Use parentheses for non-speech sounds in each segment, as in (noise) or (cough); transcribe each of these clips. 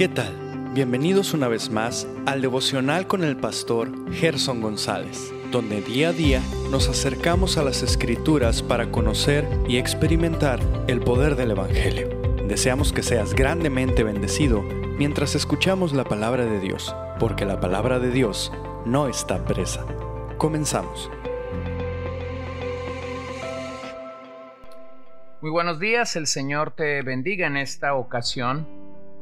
¿Qué tal? Bienvenidos una vez más al devocional con el pastor Gerson González, donde día a día nos acercamos a las escrituras para conocer y experimentar el poder del Evangelio. Deseamos que seas grandemente bendecido mientras escuchamos la palabra de Dios, porque la palabra de Dios no está presa. Comenzamos. Muy buenos días, el Señor te bendiga en esta ocasión.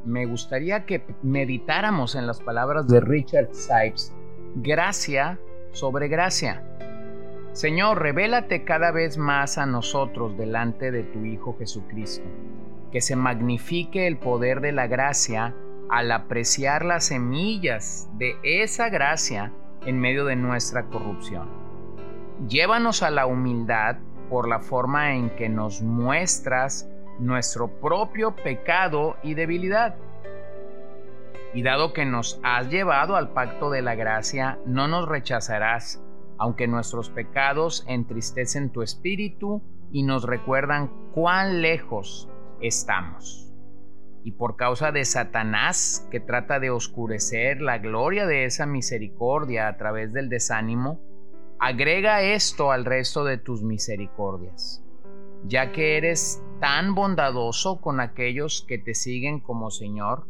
Me gustaría que meditáramos en las palabras de Richard Sipes, gracia sobre gracia. Señor, revélate cada vez más a nosotros delante de tu Hijo Jesucristo, que se magnifique el poder de la gracia al apreciar las semillas de esa gracia en medio de nuestra corrupción. Llévanos a la humildad por la forma en que nos muestras nuestro propio pecado y debilidad. Y dado que nos has llevado al pacto de la gracia, no nos rechazarás, aunque nuestros pecados entristecen tu espíritu y nos recuerdan cuán lejos estamos. Y por causa de Satanás, que trata de oscurecer la gloria de esa misericordia a través del desánimo, Agrega esto al resto de tus misericordias, ya que eres tan bondadoso con aquellos que te siguen como Señor.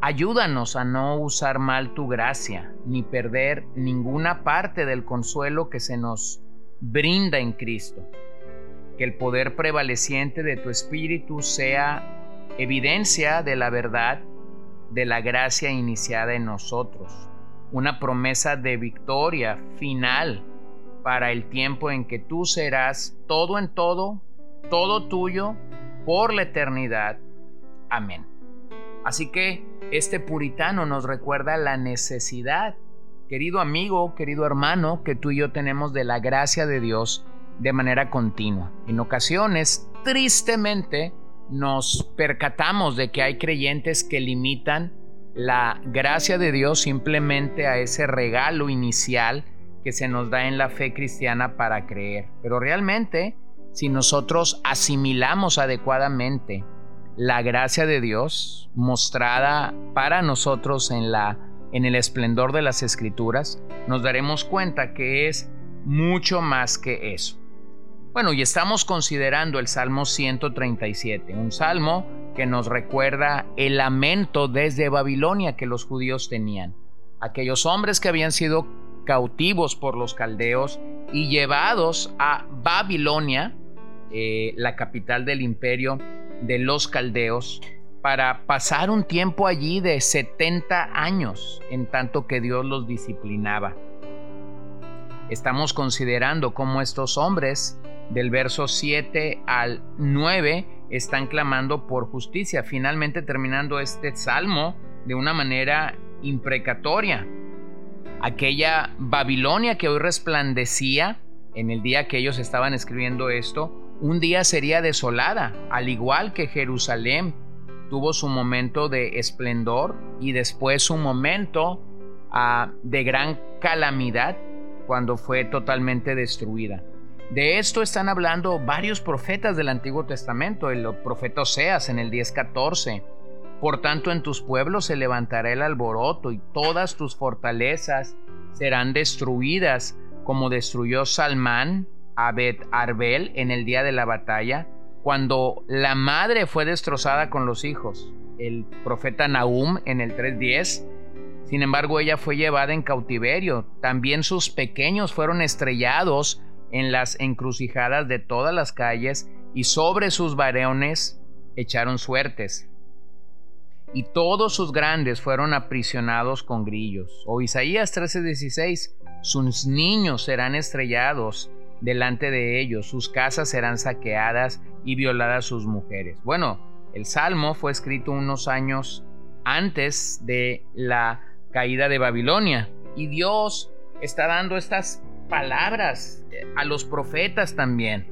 Ayúdanos a no usar mal tu gracia, ni perder ninguna parte del consuelo que se nos brinda en Cristo. Que el poder prevaleciente de tu Espíritu sea evidencia de la verdad de la gracia iniciada en nosotros una promesa de victoria final para el tiempo en que tú serás todo en todo, todo tuyo, por la eternidad. Amén. Así que este puritano nos recuerda la necesidad, querido amigo, querido hermano, que tú y yo tenemos de la gracia de Dios de manera continua. En ocasiones, tristemente, nos percatamos de que hay creyentes que limitan la gracia de Dios simplemente a ese regalo inicial que se nos da en la fe cristiana para creer. Pero realmente, si nosotros asimilamos adecuadamente la gracia de Dios mostrada para nosotros en la en el esplendor de las escrituras, nos daremos cuenta que es mucho más que eso. Bueno, y estamos considerando el Salmo 137, un salmo que nos recuerda el lamento desde Babilonia que los judíos tenían. Aquellos hombres que habían sido cautivos por los caldeos y llevados a Babilonia, eh, la capital del imperio de los caldeos, para pasar un tiempo allí de 70 años, en tanto que Dios los disciplinaba. Estamos considerando cómo estos hombres del verso 7 al 9 están clamando por justicia, finalmente terminando este salmo de una manera imprecatoria. Aquella Babilonia que hoy resplandecía en el día que ellos estaban escribiendo esto, un día sería desolada, al igual que Jerusalén tuvo su momento de esplendor y después su momento ah, de gran calamidad cuando fue totalmente destruida. De esto están hablando varios profetas del Antiguo Testamento, el profeta Oseas en el 10:14. Por tanto, en tus pueblos se levantará el alboroto y todas tus fortalezas serán destruidas, como destruyó Salmán a Arbel en el día de la batalla, cuando la madre fue destrozada con los hijos. El profeta Nahum en el 3:10 sin embargo, ella fue llevada en cautiverio. También sus pequeños fueron estrellados en las encrucijadas de todas las calles y sobre sus varones echaron suertes. Y todos sus grandes fueron aprisionados con grillos. O Isaías 13:16, sus niños serán estrellados delante de ellos, sus casas serán saqueadas y violadas sus mujeres. Bueno, el Salmo fue escrito unos años antes de la caída de Babilonia y Dios está dando estas palabras a los profetas también.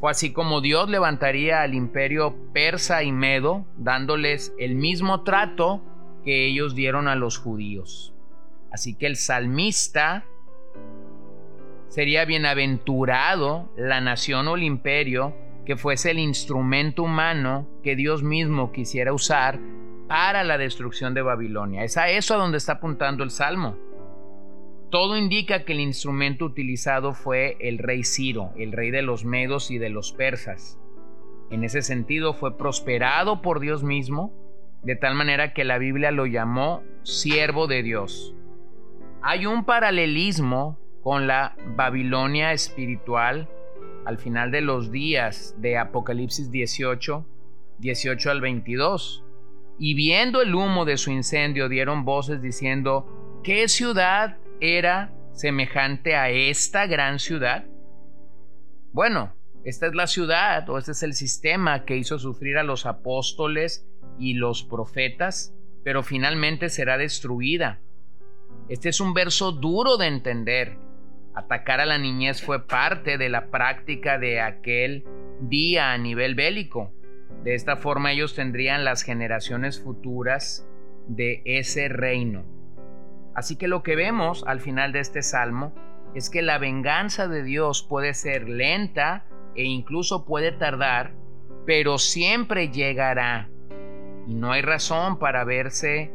Fue así como Dios levantaría al imperio persa y medo, dándoles el mismo trato que ellos dieron a los judíos. Así que el salmista sería bienaventurado la nación o el imperio que fuese el instrumento humano que Dios mismo quisiera usar para la destrucción de Babilonia. Es a eso a donde está apuntando el Salmo. Todo indica que el instrumento utilizado fue el rey Ciro, el rey de los medos y de los persas. En ese sentido fue prosperado por Dios mismo, de tal manera que la Biblia lo llamó siervo de Dios. Hay un paralelismo con la Babilonia espiritual al final de los días de Apocalipsis 18, 18 al 22. Y viendo el humo de su incendio dieron voces diciendo, ¿qué ciudad era semejante a esta gran ciudad? Bueno, esta es la ciudad o este es el sistema que hizo sufrir a los apóstoles y los profetas, pero finalmente será destruida. Este es un verso duro de entender. Atacar a la niñez fue parte de la práctica de aquel día a nivel bélico. De esta forma ellos tendrían las generaciones futuras de ese reino. Así que lo que vemos al final de este salmo es que la venganza de Dios puede ser lenta e incluso puede tardar, pero siempre llegará. Y no hay razón para verse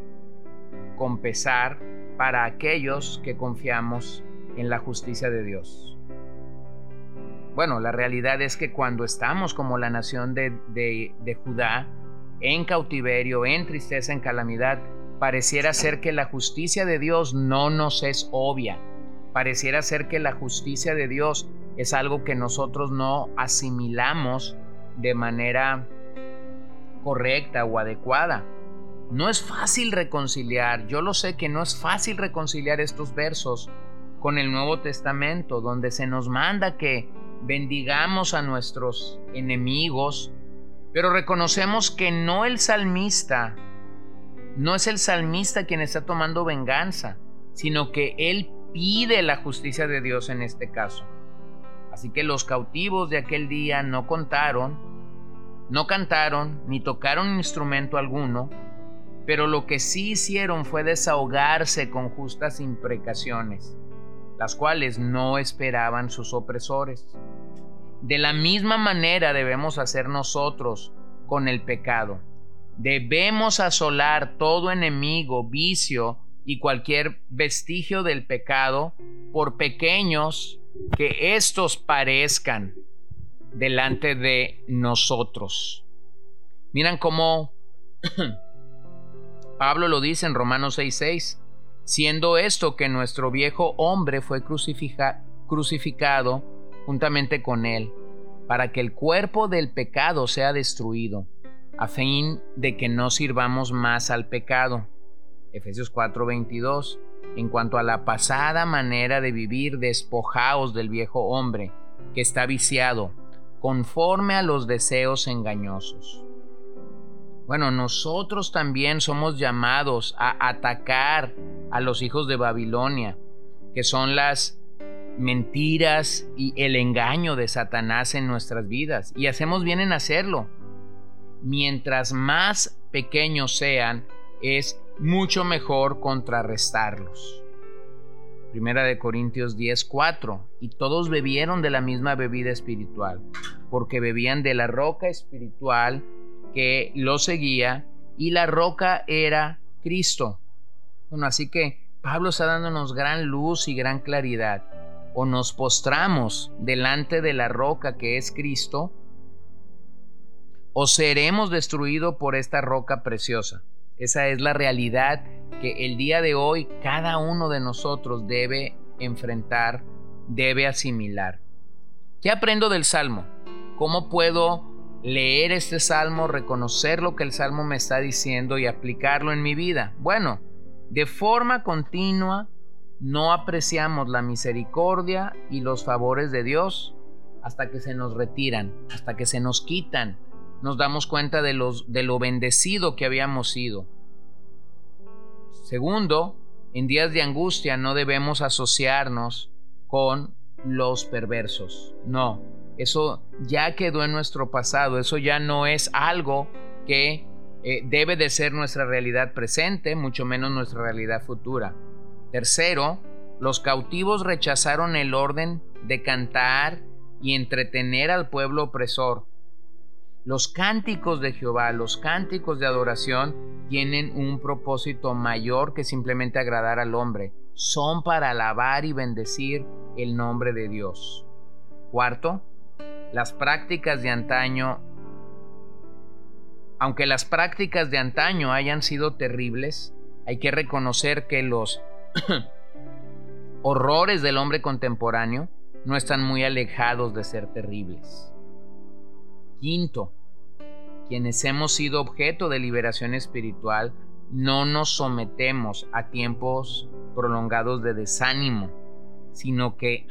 con pesar para aquellos que confiamos en la justicia de Dios. Bueno, la realidad es que cuando estamos como la nación de, de, Judá, en cautiverio, en tristeza, en calamidad, pareciera ser que la justicia de Dios no nos es obvia. Pareciera ser que la justicia de Dios es algo que nosotros no asimilamos de manera correcta o adecuada. No es fácil reconciliar, yo lo sé que no es fácil reconciliar estos versos con el Nuevo Testamento, donde se nos manda que bendigamos a nuestros enemigos, pero reconocemos que no el salmista, no es el salmista quien está tomando venganza, sino que él pide la justicia de Dios en este caso. Así que los cautivos de aquel día no contaron, no cantaron, ni tocaron instrumento alguno, pero lo que sí hicieron fue desahogarse con justas imprecaciones, las cuales no esperaban sus opresores. De la misma manera debemos hacer nosotros con el pecado. Debemos asolar todo enemigo, vicio y cualquier vestigio del pecado, por pequeños que éstos parezcan delante de nosotros. Miran cómo (clears throat) Pablo lo dice en Romanos 6:6, siendo esto que nuestro viejo hombre fue crucificado juntamente con él, para que el cuerpo del pecado sea destruido, a fin de que no sirvamos más al pecado. Efesios 4:22. En cuanto a la pasada manera de vivir, despojaos del viejo hombre, que está viciado, conforme a los deseos engañosos. Bueno, nosotros también somos llamados a atacar a los hijos de Babilonia, que son las mentiras y el engaño de Satanás en nuestras vidas. Y hacemos bien en hacerlo. Mientras más pequeños sean, es mucho mejor contrarrestarlos. Primera de Corintios 10:4, y todos bebieron de la misma bebida espiritual, porque bebían de la roca espiritual que lo seguía, y la roca era Cristo. Bueno, así que Pablo está dándonos gran luz y gran claridad o nos postramos delante de la roca que es Cristo, o seremos destruidos por esta roca preciosa. Esa es la realidad que el día de hoy cada uno de nosotros debe enfrentar, debe asimilar. ¿Qué aprendo del Salmo? ¿Cómo puedo leer este Salmo, reconocer lo que el Salmo me está diciendo y aplicarlo en mi vida? Bueno, de forma continua no apreciamos la misericordia y los favores de Dios hasta que se nos retiran, hasta que se nos quitan. Nos damos cuenta de, los, de lo bendecido que habíamos sido. Segundo, en días de angustia no debemos asociarnos con los perversos. No, eso ya quedó en nuestro pasado, eso ya no es algo que eh, debe de ser nuestra realidad presente, mucho menos nuestra realidad futura. Tercero, los cautivos rechazaron el orden de cantar y entretener al pueblo opresor. Los cánticos de Jehová, los cánticos de adoración, tienen un propósito mayor que simplemente agradar al hombre. Son para alabar y bendecir el nombre de Dios. Cuarto, las prácticas de antaño, aunque las prácticas de antaño hayan sido terribles, hay que reconocer que los (coughs) horrores del hombre contemporáneo no están muy alejados de ser terribles. Quinto, quienes hemos sido objeto de liberación espiritual, no nos sometemos a tiempos prolongados de desánimo, sino que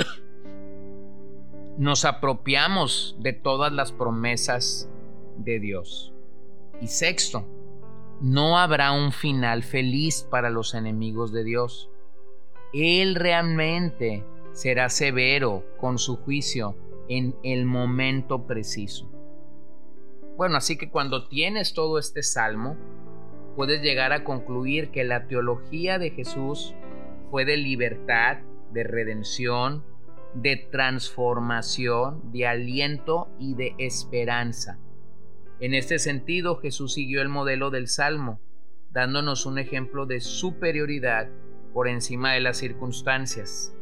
nos apropiamos de todas las promesas de Dios. Y sexto, no habrá un final feliz para los enemigos de Dios. Él realmente será severo con su juicio en el momento preciso. Bueno, así que cuando tienes todo este salmo, puedes llegar a concluir que la teología de Jesús fue de libertad, de redención, de transformación, de aliento y de esperanza. En este sentido, Jesús siguió el modelo del Salmo, dándonos un ejemplo de superioridad por encima de las circunstancias.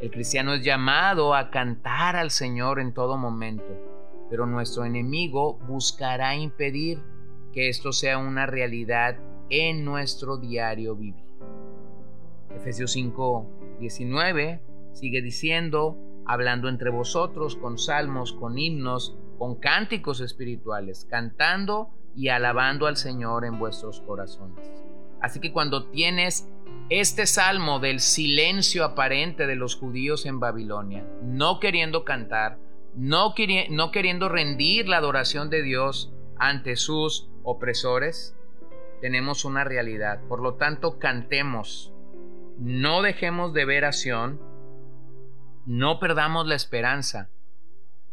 El cristiano es llamado a cantar al Señor en todo momento pero nuestro enemigo buscará impedir que esto sea una realidad en nuestro diario vivir. Efesios 5, 19 sigue diciendo, hablando entre vosotros con salmos, con himnos, con cánticos espirituales, cantando y alabando al Señor en vuestros corazones. Así que cuando tienes este salmo del silencio aparente de los judíos en Babilonia, no queriendo cantar, no, queriendo rendir la adoración de Dios ante sus opresores, tenemos una realidad. Por lo tanto, cantemos, no dejemos de ver acción, no perdamos la esperanza.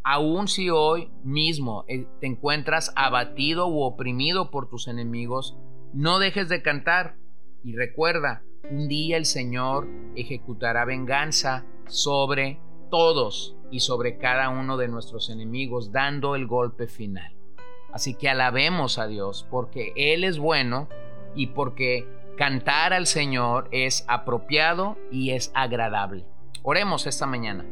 Aun si hoy mismo eh, te encuentras abatido u oprimido por tus enemigos, no dejes de cantar y recuerda, un día el Señor ejecutará venganza sobre todos y sobre cada uno de nuestros enemigos, dando el golpe final. Así que alabemos a Dios porque Él es bueno y porque cantar al Señor es apropiado y es agradable. Oremos esta mañana.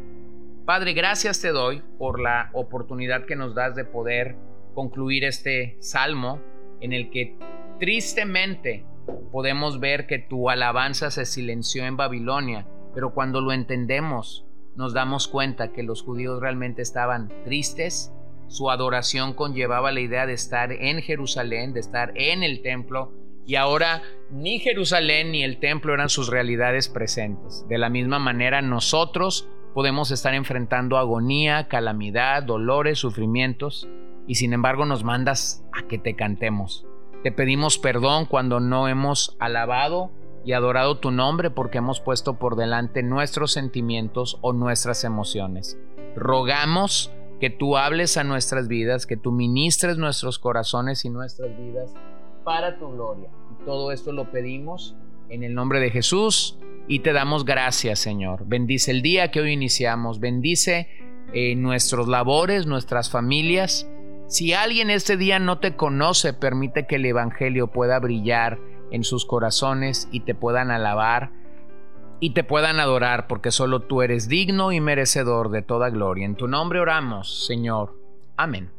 Padre, gracias te doy por la oportunidad que nos das de poder concluir este salmo en el que tristemente podemos ver que tu alabanza se silenció en Babilonia, pero cuando lo entendemos, nos damos cuenta que los judíos realmente estaban tristes, su adoración conllevaba la idea de estar en Jerusalén, de estar en el templo, y ahora ni Jerusalén ni el templo eran sus realidades presentes. De la misma manera nosotros podemos estar enfrentando agonía, calamidad, dolores, sufrimientos, y sin embargo nos mandas a que te cantemos. Te pedimos perdón cuando no hemos alabado y adorado tu nombre porque hemos puesto por delante nuestros sentimientos o nuestras emociones. Rogamos que tú hables a nuestras vidas, que tú ministres nuestros corazones y nuestras vidas para tu gloria. Y todo esto lo pedimos en el nombre de Jesús y te damos gracias, Señor. Bendice el día que hoy iniciamos, bendice eh, nuestros labores, nuestras familias. Si alguien este día no te conoce, permite que el Evangelio pueda brillar en sus corazones y te puedan alabar y te puedan adorar, porque solo tú eres digno y merecedor de toda gloria. En tu nombre oramos, Señor. Amén.